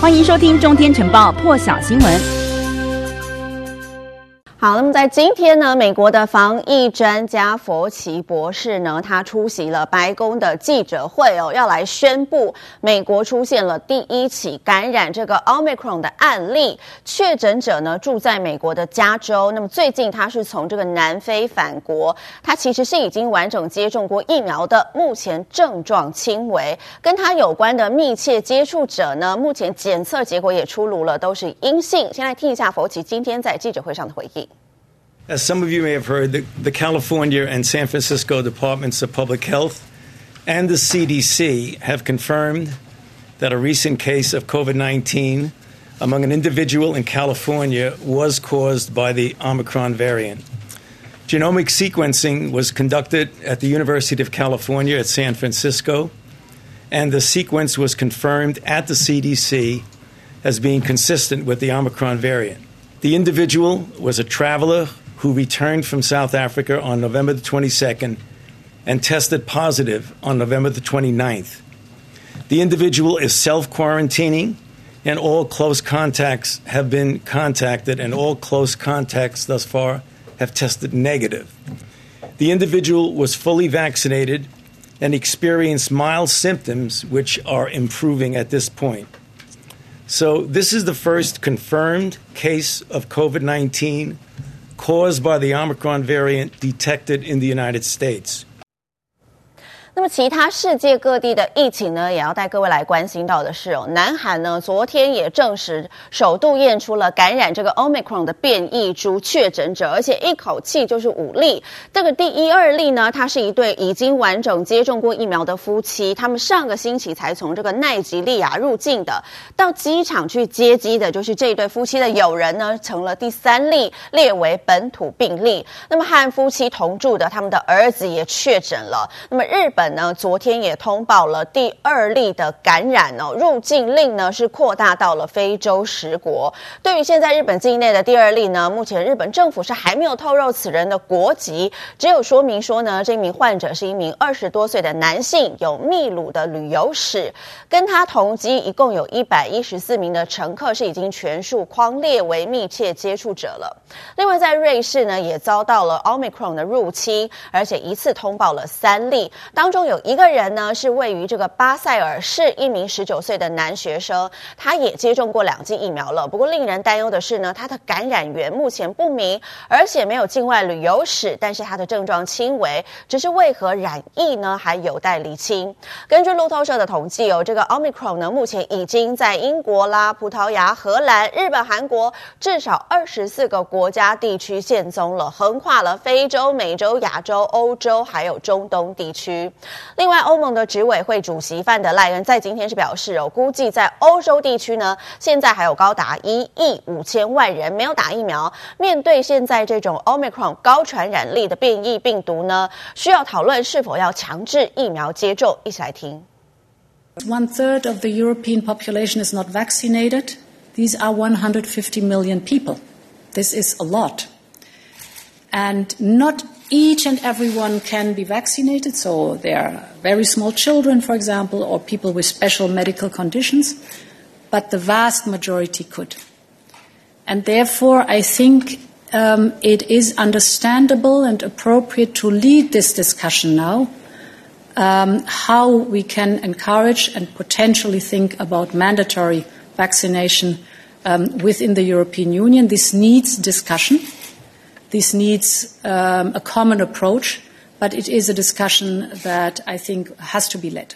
欢迎收听《中天晨报》破晓新闻。好，那么在今天呢，美国的防疫专家佛奇博士呢，他出席了白宫的记者会哦，要来宣布美国出现了第一起感染这个 Omicron 的案例，确诊者呢住在美国的加州。那么最近他是从这个南非返国，他其实是已经完整接种过疫苗的，目前症状轻微。跟他有关的密切接触者呢，目前检测结果也出炉了，都是阴性。先来听一下佛奇今天在记者会上的回应。As some of you may have heard, the, the, California and San Francisco Departments of Public Health and the CDC have confirmed that a recent case of COVID 19 among an individual in California was caused by the Omicron variant. Genomic sequencing was conducted at the University of California at San Francisco, and the sequence was confirmed at the CDC as being consistent with the Omicron variant. The individual was a traveler who returned from South Africa on November the 22nd and tested positive on November the 29th. The individual is self quarantining, and all close contacts have been contacted, and all close contacts thus far have tested negative. The individual was fully vaccinated and experienced mild symptoms, which are improving at this point. So, this is the first confirmed case of COVID 19 caused by the Omicron variant detected in the United States. 那么，其他世界各地的疫情呢，也要带各位来关心到的是哦，南韩呢，昨天也证实首度验出了感染这个 Omicron 的变异株确诊者，而且一口气就是五例。这个第一二例呢，他是一对已经完整接种过疫苗的夫妻，他们上个星期才从这个奈及利亚入境的，到机场去接机的，就是这对夫妻的友人呢，成了第三例，列为本土病例。那么和夫妻同住的他们的儿子也确诊了。那么日本。呢，昨天也通报了第二例的感染哦，入境令呢是扩大到了非洲十国。对于现在日本境内的第二例呢，目前日本政府是还没有透露此人的国籍，只有说明说呢，这名患者是一名二十多岁的男性，有秘鲁的旅游史，跟他同机一共有一百一十四名的乘客是已经全数框列为密切接触者了。另外，在瑞士呢，也遭到了 Omicron 的入侵，而且一次通报了三例，当中。中有一个人呢，是位于这个巴塞尔市一名十九岁的男学生，他也接种过两剂疫苗了。不过令人担忧的是呢，他的感染源目前不明，而且没有境外旅游史，但是他的症状轻微，只是为何染疫呢，还有待厘清。根据路透社的统计哦，这个 Omicron 呢，目前已经在英国啦、葡萄牙、荷兰、日本、韩国至少二十四个国家地区现踪了，横跨了非洲、美洲、亚洲、欧洲，还有中东地区。另外，欧盟的执委会主席范德赖恩在今天是表示哦，估计在欧洲地区呢，现在还有高达一亿五千万人没有打疫苗。面对现在这种 Omicron 高传染力的变异病毒呢，需要讨论是否要强制疫苗接种。一起来听。One third of the European population is not vaccinated. These are 150 million people. This is a lot. And not each and everyone can be vaccinated. So there are very small children, for example, or people with special medical conditions, but the vast majority could. And therefore, I think um, it is understandable and appropriate to lead this discussion now. Um, how we can encourage and potentially think about mandatory vaccination um, within the European Union. This needs discussion. This needs um, a common approach, but it is a discussion that I think has to be led.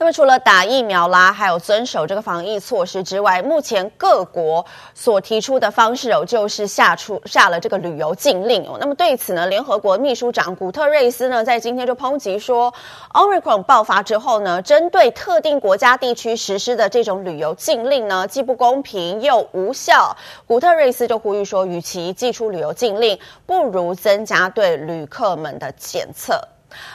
那么除了打疫苗啦，还有遵守这个防疫措施之外，目前各国所提出的方式哦，就是下出下了这个旅游禁令哦。那么对此呢，联合国秘书长古特瑞斯呢，在今天就抨击说，Omicron 爆发之后呢，针对特定国家地区实施的这种旅游禁令呢，既不公平又无效。古特瑞斯就呼吁说，与其祭出旅游禁令，不如增加对旅客们的检测。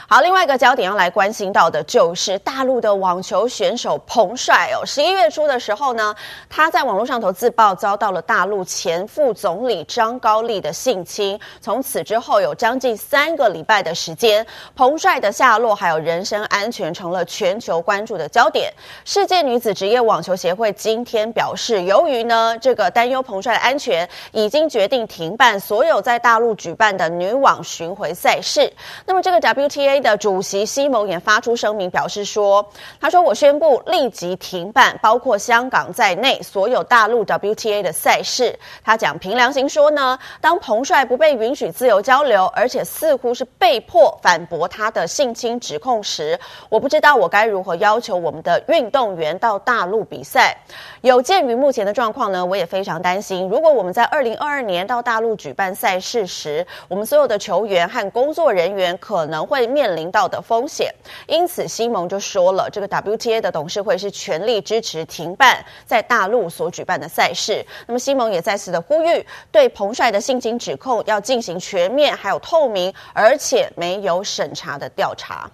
好，另外一个焦点要来关心到的就是大陆的网球选手彭帅哦。十一月初的时候呢，他在网络上头自曝遭到了大陆前副总理张高丽的性侵。从此之后，有将近三个礼拜的时间，彭帅的下落还有人身安全成了全球关注的焦点。世界女子职业网球协会今天表示，由于呢这个担忧彭帅的安全，已经决定停办所有在大陆举办的女网巡回赛事。那么这个 WTA 的主席西蒙也发出声明，表示说：“他说我宣布立即停办，包括香港在内所有大陆 WTA 的赛事。”他讲凭良心说呢，当彭帅不被允许自由交流，而且似乎是被迫反驳他的性侵指控时，我不知道我该如何要求我们的运动员到大陆比赛。有鉴于目前的状况呢，我也非常担心，如果我们在二零二二年到大陆举办赛事时，我们所有的球员和工作人员可能会面临到的风险。因此，西蒙就说了，这个 WTA 的董事会是全力支持停办在大陆所举办的赛事。那么，西蒙也再次的呼吁，对彭帅的性侵指控要进行全面、还有透明，而且没有审查的调查。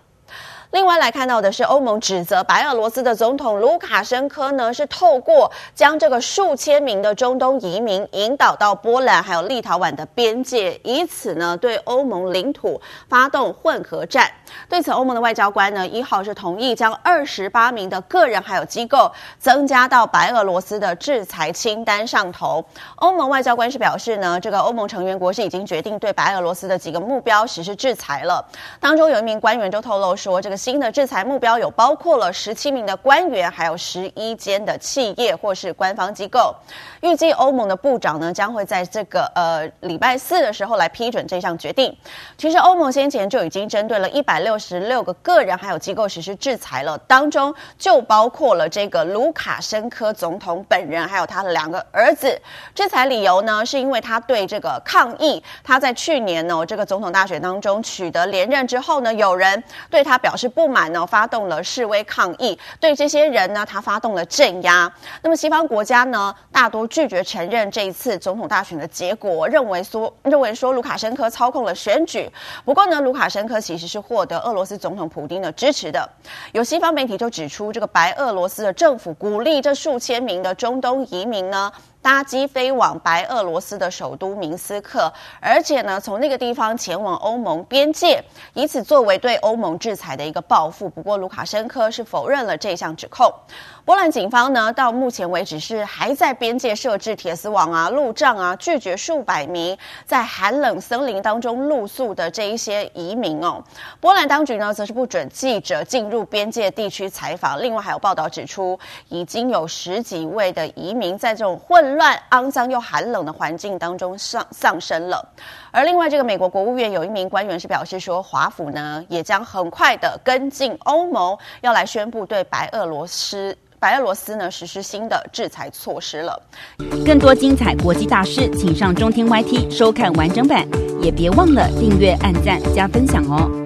另外来看到的是，欧盟指责白俄罗斯的总统卢卡申科呢，是透过将这个数千名的中东移民引导到波兰还有立陶宛的边界，以此呢对欧盟领土发动混合战。对此，欧盟的外交官呢一号是同意将二十八名的个人还有机构增加到白俄罗斯的制裁清单上头。欧盟外交官是表示呢，这个欧盟成员国是已经决定对白俄罗斯的几个目标实施制裁了。当中有一名官员就透露说，这个。新的制裁目标有包括了十七名的官员，还有十一间的企业或是官方机构。预计欧盟的部长呢将会在这个呃礼拜四的时候来批准这项决定。其实欧盟先前就已经针对了一百六十六个个人还有机构实施制裁了，当中就包括了这个卢卡申科总统本人，还有他的两个儿子。制裁理由呢是因为他对这个抗议，他在去年呢这个总统大选当中取得连任之后呢，有人对他表示。不满呢，发动了示威抗议，对这些人呢，他发动了镇压。那么西方国家呢，大多拒绝承认这一次总统大选的结果，认为说认为说卢卡申科操控了选举。不过呢，卢卡申科其实是获得俄罗斯总统普丁的支持的。有西方媒体就指出，这个白俄罗斯的政府鼓励这数千名的中东移民呢，搭机飞往白俄罗斯的首都明斯克，而且呢，从那个地方前往欧盟边界，以此作为对欧盟制裁的一个报复。不过，卢卡申科是否认了这项指控。波兰警方呢，到目前为止是还在边界设置铁丝网啊、路障啊，拒绝数百名在寒冷森林当中露宿的这一些移民哦。波兰当局呢，则是不准记者进入边界地区采访。另外，还有报道指出，已经有十几位的移民在这种混乱、肮脏又寒冷的环境当中丧丧生了。而另外，这个美国国务院有一名官员是表示说，华府呢也将很快的跟进欧盟，要来宣布对白俄罗斯。白俄罗斯呢实施新的制裁措施了。更多精彩国际大事，请上中天 YT 收看完整版，也别忘了订阅、按赞、加分享哦。